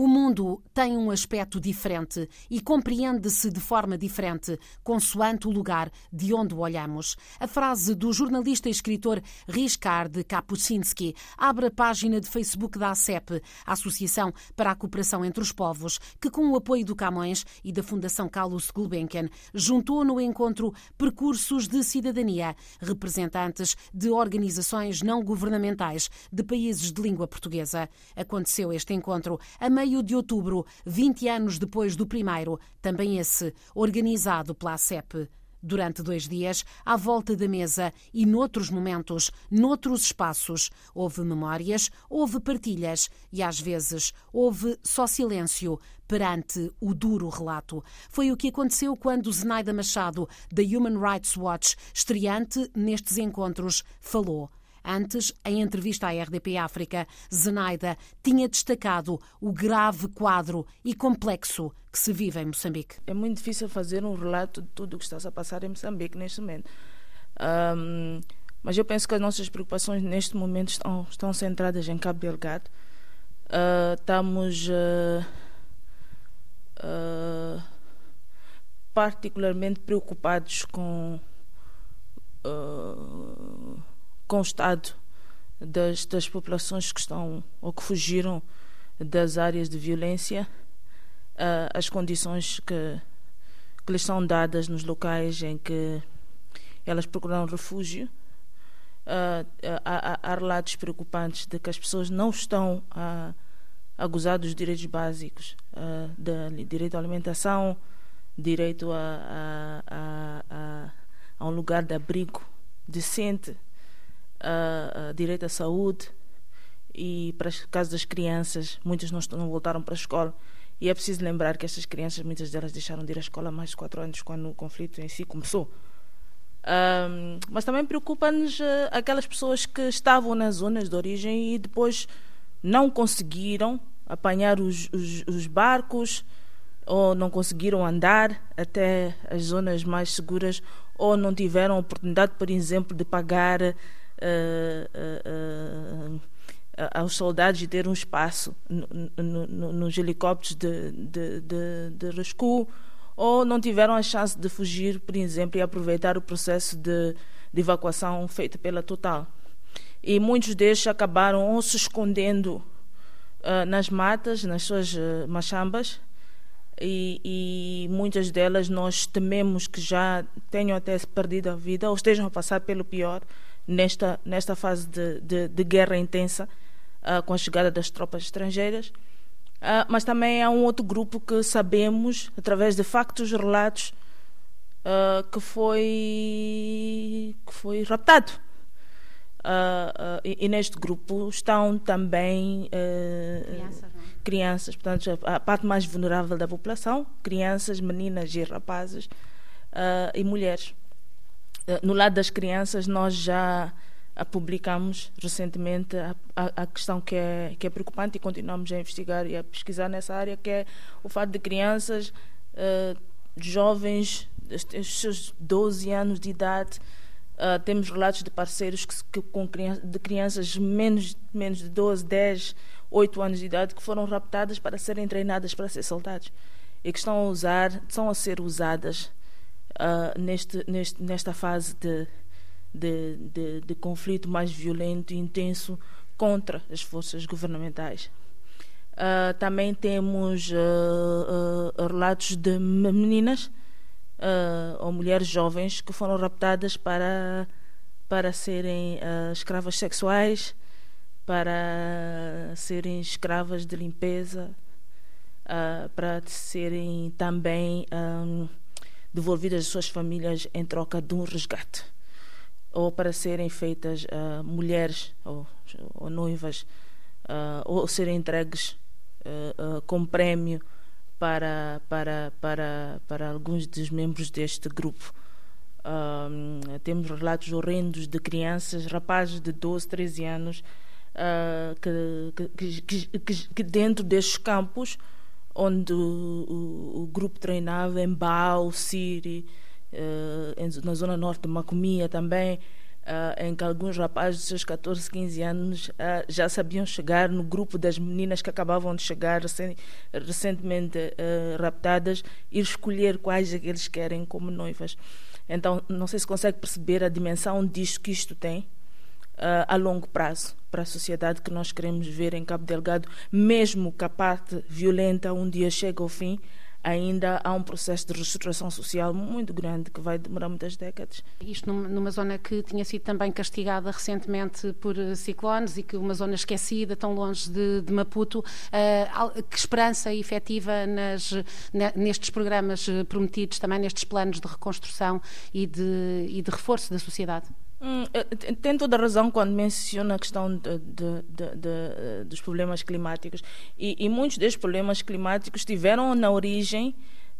O mundo tem um aspecto diferente e compreende-se de forma diferente, consoante o lugar de onde o olhamos. A frase do jornalista e escritor Ryszard Kapuscinski abre a página de Facebook da ACEP, a Associação para a Cooperação entre os Povos, que, com o apoio do Camões e da Fundação Carlos Gulbenkian, juntou no encontro percursos de cidadania, representantes de organizações não governamentais de países de língua portuguesa. Aconteceu este encontro a meio meio de outubro, 20 anos depois do primeiro, também esse, organizado pela ACEP. Durante dois dias, à volta da mesa e noutros momentos, noutros espaços, houve memórias, houve partilhas e, às vezes, houve só silêncio perante o duro relato. Foi o que aconteceu quando Zenaida Machado, da Human Rights Watch, estreante nestes encontros, falou. Antes, em entrevista à RDP África, Zenaida tinha destacado o grave quadro e complexo que se vive em Moçambique. É muito difícil fazer um relato de tudo o que está a passar em Moçambique neste momento. Um, mas eu penso que as nossas preocupações neste momento estão, estão centradas em Cabo Delgado. Uh, estamos uh, uh, particularmente preocupados com com o estado das, das populações que estão ou que fugiram das áreas de violência, uh, as condições que, que lhes são dadas nos locais em que elas procuram refúgio. Uh, há, há, relatos preocupantes de que as pessoas não estão a, a gozar dos direitos básicos, uh, de, direito à alimentação, direito a, a, a, a um lugar de abrigo decente, direito à saúde e para o caso das crianças, muitas não, não voltaram para a escola. E é preciso lembrar que estas crianças, muitas delas deixaram de ir à escola há mais de quatro anos, quando o conflito em si começou. Um, mas também preocupa-nos uh, aquelas pessoas que estavam nas zonas de origem e depois não conseguiram apanhar os, os, os barcos ou não conseguiram andar até as zonas mais seguras ou não tiveram oportunidade, por exemplo, de pagar uh, uh, aos soldados ter um espaço no, no, nos helicópteros de, de, de, de rescue ou não tiveram a chance de fugir, por exemplo, e aproveitar o processo de, de evacuação feito pela Total. E muitos deles acabaram ou se escondendo uh, nas matas, nas suas uh, machambas, e, e, muitas delas nós tememos que já tenham até perdido a vida ou estejam a passar pelo pior nesta, nesta fase de, de, de guerra intensa uh, com a chegada das tropas estrangeiras. Uh, mas também há um outro grupo que sabemos, através de factos relatos, uh, que, foi, que foi raptado. E, e, neste grupo estão também crianças, é? crianças, portanto, a parte mais vulnerável da população, crianças, meninas e rapazes e mulheres. Eh, no lado das crianças, nós já publicamos recentemente a, a, a, questão que é, que é preocupante e continuamos a investigar e a pesquisar nessa área, que é o fato de crianças, uh, jovens, os seus 12 anos de idade, uh, temos relatos de parceiros que, que, com criança, de crianças menos, menos de 12, 10, 8 anos de idade que foram raptadas para serem treinadas para ser soldados. E que estão a usar, estão a ser usadas uh, neste, neste, nesta fase de, de, de, de, conflito mais violento e intenso contra as forças governamentais. Uh, também temos uh, relatos de meninas ou mulheres jovens que foram raptadas para, para serem escravas sexuais, para serem escravas de limpeza, para serem também um, devolvidas às suas famílias em troca de um resgate ou para serem feitas uh, mulheres ou, ou noivas uh, ou serem entregues uh, como prémio para, para, para, para alguns dos membros deste grupo. temos relatos horrendos de crianças, rapazes de 12, 13 anos, que, que, que, que, dentro destes campos onde o, o, grupo treinava em Bao, Siri, uh, na zona norte de Macomia também, uh, em que alguns rapazes de seus 14, 15 anos uh, já sabiam chegar no grupo das meninas que acabavam de chegar recentemente uh, raptadas e escolher quais é que eles querem como noivas. Então, não sei se consegue perceber a dimensão disto que isto tem a longo prazo para a sociedade que nós queremos ver em Cabo Delgado, mesmo que a parte violenta um dia chegue ao fim, ainda há um processo de reestruturação social muito grande que vai demorar muitas décadas. Isto numa zona que tinha sido também castigada recentemente por eh, ciclones e que uma zona esquecida, tão longe de, de Maputo. Uh, que esperança efetiva nas, nestes programas eh, prometidos, também nestes planos de reconstrução e de, e de reforço da sociedade? Hum, tem toda a razão quando menciona a questão de, de, de, eh, dos problemas climáticos. E, e, muitos destes problemas climáticos tiveram na origem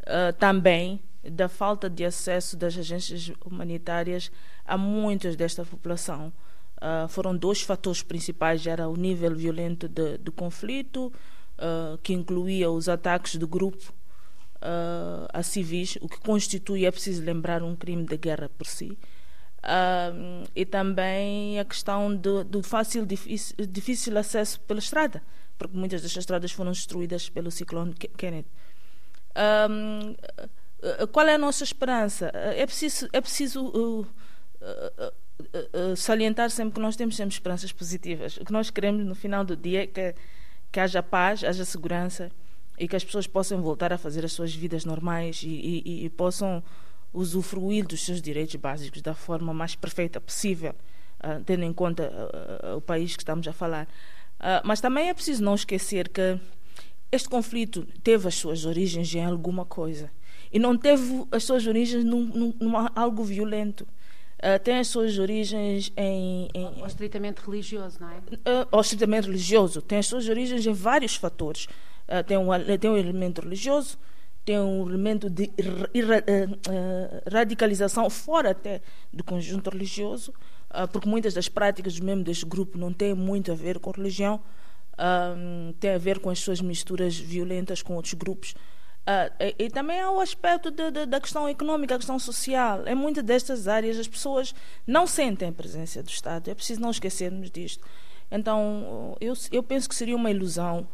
uh, também da falta de acesso das agências humanitárias a muitas desta população. Uh, foram dois fatores principais: era o nível violento do conflito, uh, que incluía os ataques do grupo a civis, o que constitui, é preciso lembrar, um crime de guerra por si Uh, e também a questão do, do fácil, difícil, difícil acesso pela estrada, porque muitas destas estradas foram destruídas pelo ciclone Kenneth. Uh, qual é a nossa esperança? É preciso, é preciso uh, salientar sempre que nós temos sempre esperanças positivas. O que nós queremos no final do dia é que, que haja paz, haja segurança e que as pessoas possam voltar a fazer as suas vidas normais e, e, e possam usufruir dos seus direitos básicos da forma mais perfeita possível, uh, tendo em conta uh, o país que estamos a falar. Mas também é preciso não esquecer que este conflito teve as suas origens em alguma coisa e não teve as suas origens num, num, num algo violento. Uh, tem as suas origens em, em, Ou estritamente religioso, não é? Uh, ou estritamente religioso. Tem as suas origens em vários fatores. Uh, tem, um, tem um elemento religioso, tem um elemento de eh, eh, radicalização fora até do conjunto religioso, ah, porque muitas das práticas mesmo deste grupo não têm muito a ver com religião, ah, tem a ver com as suas misturas violentas com outros grupos. Uh, e, e, também há o aspecto de, de, da questão econômica, a questão social. Em muitas destas áreas as pessoas não sentem a presença do Estado. É preciso não esquecermos disto. Então, eu, eu penso que seria uma ilusão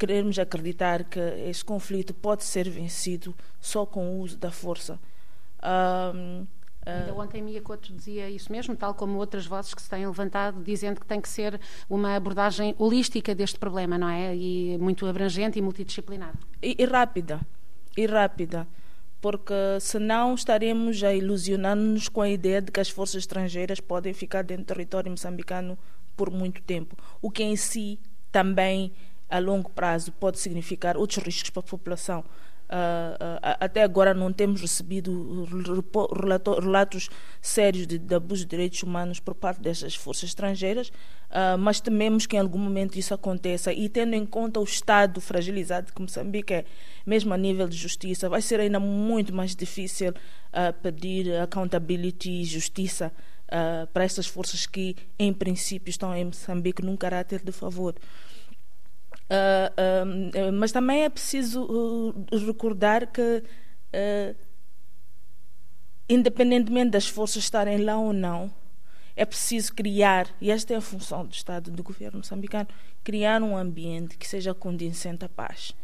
querermos acreditar que este conflito pode ser vencido só com o uso da força. Um, Ainda ontem Mia Couto dizia isso mesmo, tal como outras vozes que se têm levantado, dizendo que tem que ser uma abordagem holística deste problema, não é? E muito abrangente e multidisciplinar. E, e rápida, e rápida, porque senão estaremos a ilusionar-nos com a ideia de que as forças estrangeiras podem ficar dentro do território moçambicano por muito tempo, o que em si também a longo prazo pode significar outros riscos para a população. Uh, uh, até agora não temos recebido relatos sérios de, de, abuso de direitos humanos por parte dessas forças estrangeiras, uh, mas tememos que em algum momento isso aconteça e tendo em conta o estado fragilizado que Moçambique é, mesmo a nível de justiça, vai ser ainda muito mais difícil pedir accountability e justiça para essas forças que, em princípio, estão em Moçambique num caráter de favor. Uh, mas também é preciso uh, recordar que, independentemente das forças estarem lá ou não, é preciso criar, e esta é a função do Estado, do governo moçambicano, criar um ambiente que seja condizente à paz,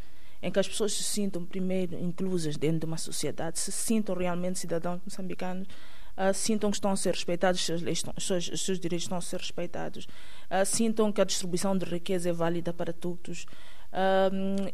em que as pessoas se sintam primeiro inclusas dentro de uma sociedade, se sintam realmente cidadãos moçambicanos, uh, sintam que estão a ser respeitados, os seus, os seus, os seus direitos estão a ser respeitados, uh, sintam que a distribuição de riqueza é válida para todos.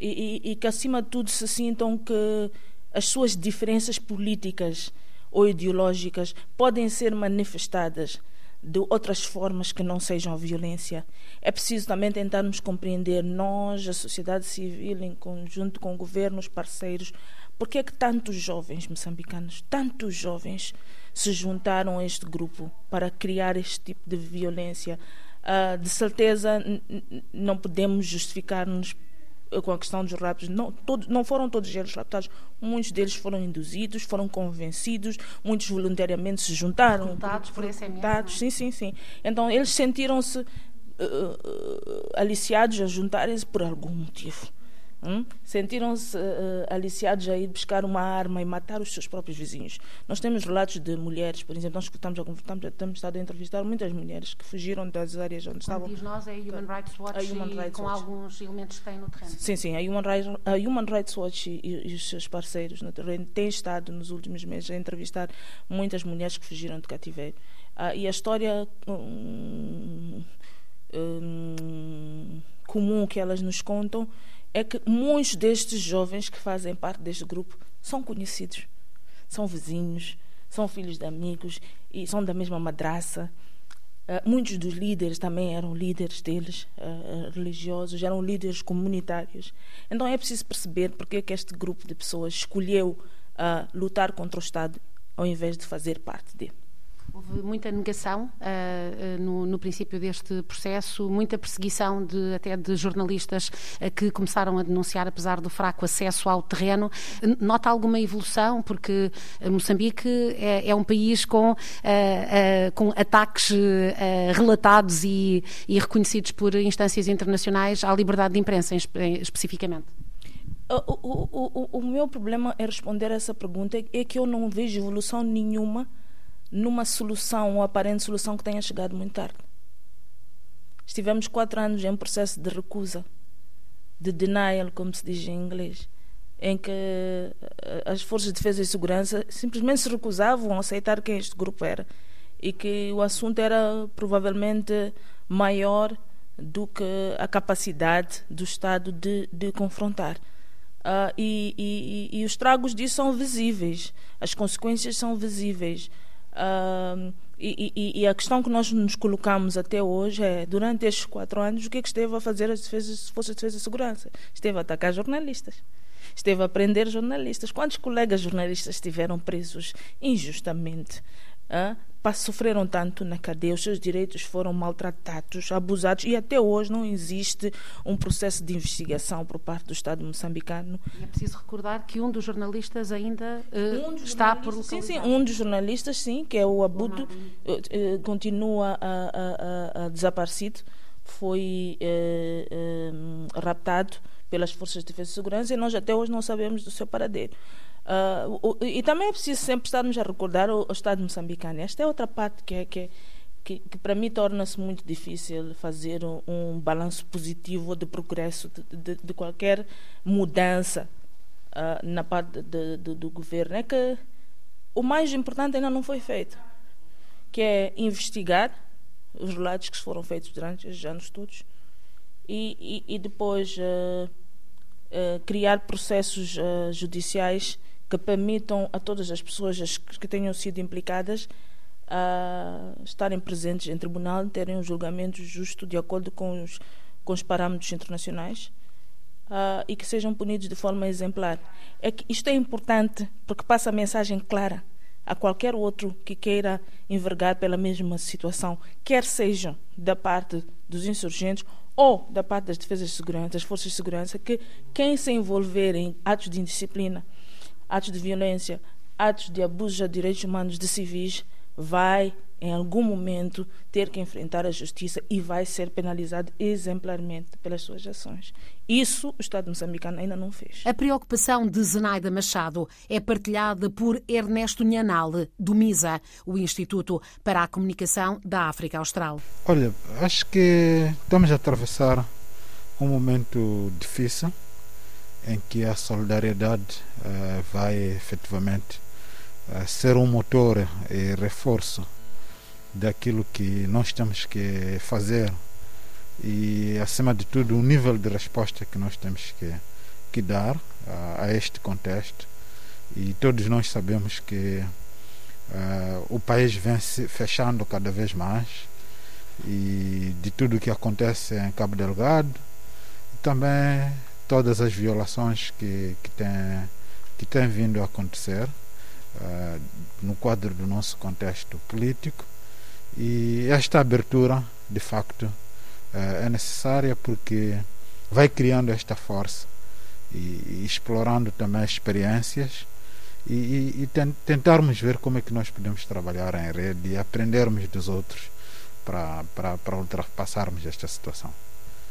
E, e, e que, acima de tudo, se sintam que as suas diferenças políticas ou ideológicas podem ser manifestadas de outras formas que não sejam violência. É preciso também tentarmos compreender, nós, a sociedade civil, em conjunto com governos parceiros, porque é que tantos jovens moçambicanos, tantos jovens, se juntaram a este grupo para criar este tipo de violência. Uh, de certeza, não podemos justificar-nos com a questão dos raptos. Não, todo, não foram todos eles raptados, muitos deles foram induzidos, foram convencidos, muitos voluntariamente se juntaram. Recrutados por SMS. É? Sim, sim, sim. Então eles sentiram-se uh, uh, aliciados a juntarem-se por algum motivo. Hum? Sentiram-se uh, aliciados a ir buscar uma arma e matar os seus próprios vizinhos. Nós temos relatos de mulheres, por exemplo, nós escutamos, estamos, temos estado a entrevistar muitas mulheres que fugiram das áreas onde Quando estavam. diz nós é a Human Rights Watch Human Rights com Watch. alguns elementos que têm no terreno. Sim, sim, a Human Rights, a Human Rights Watch e, e os seus parceiros no terreno têm estado nos últimos meses a entrevistar muitas mulheres que fugiram de cativeiro. Uh, e a história um, um, comum que elas nos contam é que muitos destes jovens que fazem parte deste grupo são conhecidos, são vizinhos, são filhos de amigos e são da mesma madraça. Uh, muitos dos líderes também eram líderes deles, uh, religiosos, eram líderes comunitários. Então é preciso perceber porque é que este grupo de pessoas escolheu uh, lutar contra o Estado ao invés de fazer parte dele. Houve muita negação uh, no, no, princípio deste processo, muita perseguição de, até de jornalistas uh, que começaram a denunciar, apesar do fraco acesso ao terreno. Nota alguma evolução? Porque Moçambique é, é um país com, com ataques relatados e, e, reconhecidos por instâncias internacionais à liberdade de imprensa, especificamente. O, o, o, o meu problema é responder a essa pergunta é que eu não vejo evolução nenhuma numa solução ou aparente solução que tenha chegado muito tarde. Estivemos quatro anos em processo de recusa, de denial, como se diz em inglês, em que eh, as forças de defesa e segurança simplesmente se recusavam a aceitar quem este grupo era e que o assunto era provavelmente maior do que a capacidade do Estado de, de confrontar. Uh, e, e, e, os tragos disso são visíveis, as consequências são visíveis. Uh, e, e, e, a questão que nós nos colocamos até hoje é, durante estes quatro anos, o que é que esteve a fazer as defesas, forças de defesa e segurança? Esteve a atacar jornalistas. Esteve a prender jornalistas. Quantos colegas jornalistas estiveram presos injustamente? Uh, sofreram tanto na cadeia, os seus direitos foram maltratados, abusados e até hoje não existe um processo de investigação por parte do Estado moçambicano. E é preciso recordar que um dos jornalistas ainda uh, um está por localizar. Sim, sim, um dos jornalistas, sim, que é o Abudo, uh, uh, continua a, a, a, desaparecido, foi raptado pelas forças de defesa e segurança e nós até hoje não sabemos do seu paradeiro. Uh, o, e também é preciso sempre estarmos a recordar o, o Estado moçambicano. Esta é outra parte que, é, que, é, que, que para mim torna-se muito difícil fazer um, um balanço positivo de progresso de, de, de qualquer mudança uh, na parte de, do governo. É que o mais importante ainda não foi feito, que é investigar os relatos que foram feitos durante esses anos todos e, e, e depois uh, criar processos judiciais que permitam a todas as pessoas que tenham sido implicadas a estarem presentes em tribunal, terem um julgamento justo de acordo com os, com os parâmetros internacionais e que sejam punidos de forma exemplar. É que isto é importante porque passa a mensagem clara a qualquer outro que queira envergar pela mesma situação, quer sejam da parte dos insurgentes ou da parte das defesas de segurança, das forças de segurança, que quem se envolver em atos de indisciplina atos de violência, atos de abuso de direitos humanos de civis, vai em algum momento ter que enfrentar a justiça e vai ser penalizado exemplarmente pelas suas ações. Isso o Estado moçambicano ainda não fez. A preocupação de Zenaida Machado é partilhada por Ernesto Nhanal, do MISA, o Instituto para a Comunicação da África Austral. Olha, acho que estamos a atravessar um momento difícil em que a solidariedade uh, vai efetivamente uh, ser um motor e reforço daquilo que nós temos que fazer e acima de tudo o nível de resposta que nós temos que, que dar uh, a este contexto. E todos nós sabemos que o país vem se fechando cada vez mais e de tudo o que acontece em Cabo Delgado também todas as violações que, que, tem, que têm vindo a acontecer uh, no quadro do nosso contexto político. E esta abertura, de facto, uh, é necessária porque vai criando esta força e, e explorando também experiências e, e, e, tentarmos ver como é que nós podemos trabalhar em rede e aprendermos dos outros para ultrapassarmos esta situação.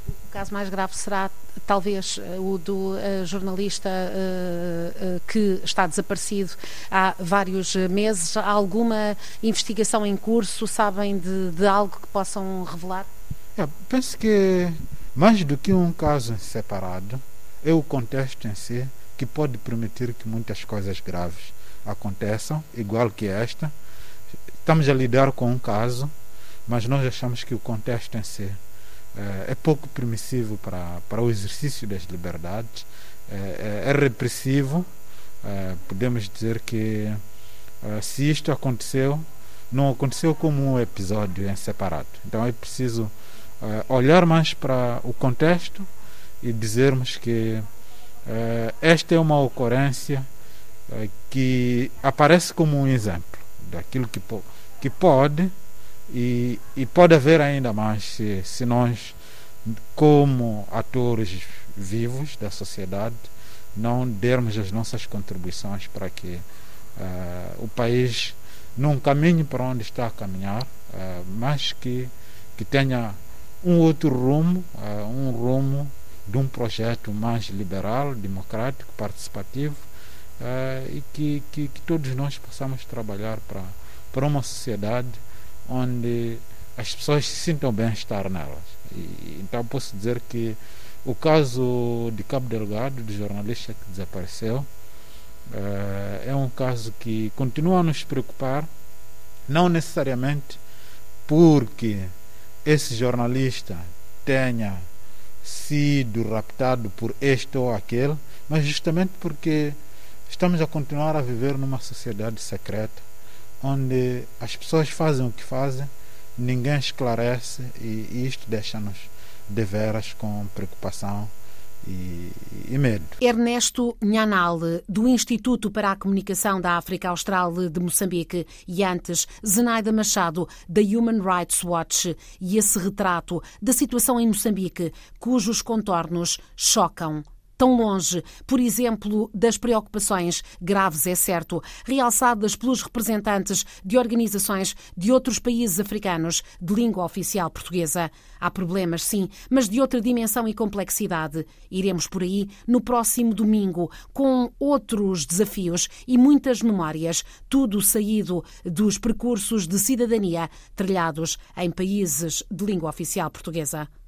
O caso mais grave será talvez eh, o do uh, jornalista uh, uh, que está desaparecido há vários meses. Há alguma investigação em curso? Sabem de, de algo que possam revelar? É, penso que mais do que um caso separado, é o contexto em si que pode permitir que muitas coisas graves aconteçam, igual que esta. Estamos a lidar com um caso, mas nós achamos que o contexto em si é, é pouco permissivo para, para o exercício das liberdades, é, é, repressivo. Podemos dizer que se isto aconteceu, não aconteceu como um episódio em separado. Então é preciso olhar mais para o contexto e dizermos que esta é uma ocorrência que aparece como um exemplo daquilo que, que pode e, e pode haver ainda mais se, se nós, como atores vivos da sociedade, não dermos as nossas contribuições para que uh, o país não caminhe para onde está a caminhar, uh, mas que, que tenha um outro rumo, uh, um rumo de um projeto mais liberal, democrático, participativo e que, que, que todos nós possamos trabalhar para, para uma sociedade onde as pessoas se sintam bem estar nelas. E, então posso dizer que o caso de Cabo Delgado, do jornalista que desapareceu, uh, é um caso que continua a nos preocupar, não necessariamente porque esse jornalista tenha sido raptado por este ou aquele, mas justamente porque estamos a continuar a viver numa sociedade secreta onde as pessoas fazem o que fazem, ninguém esclarece e, isto deixa-nos de veras com preocupação e, e, medo. Ernesto Nhanal, do Instituto para a Comunicação da África Austral de Moçambique, e antes Zenaida Machado, da Human Rights Watch, e esse retrato da situação em Moçambique, cujos contornos chocam tão longe, por exemplo, das preocupações graves, é certo, realçadas pelos representantes de organizações de outros países africanos de língua oficial portuguesa. Há problemas, sim, mas de outra dimensão e complexidade. Iremos por aí no próximo domingo com outros desafios e muitas memórias, tudo saído dos percursos de cidadania trilhados em países de língua oficial portuguesa.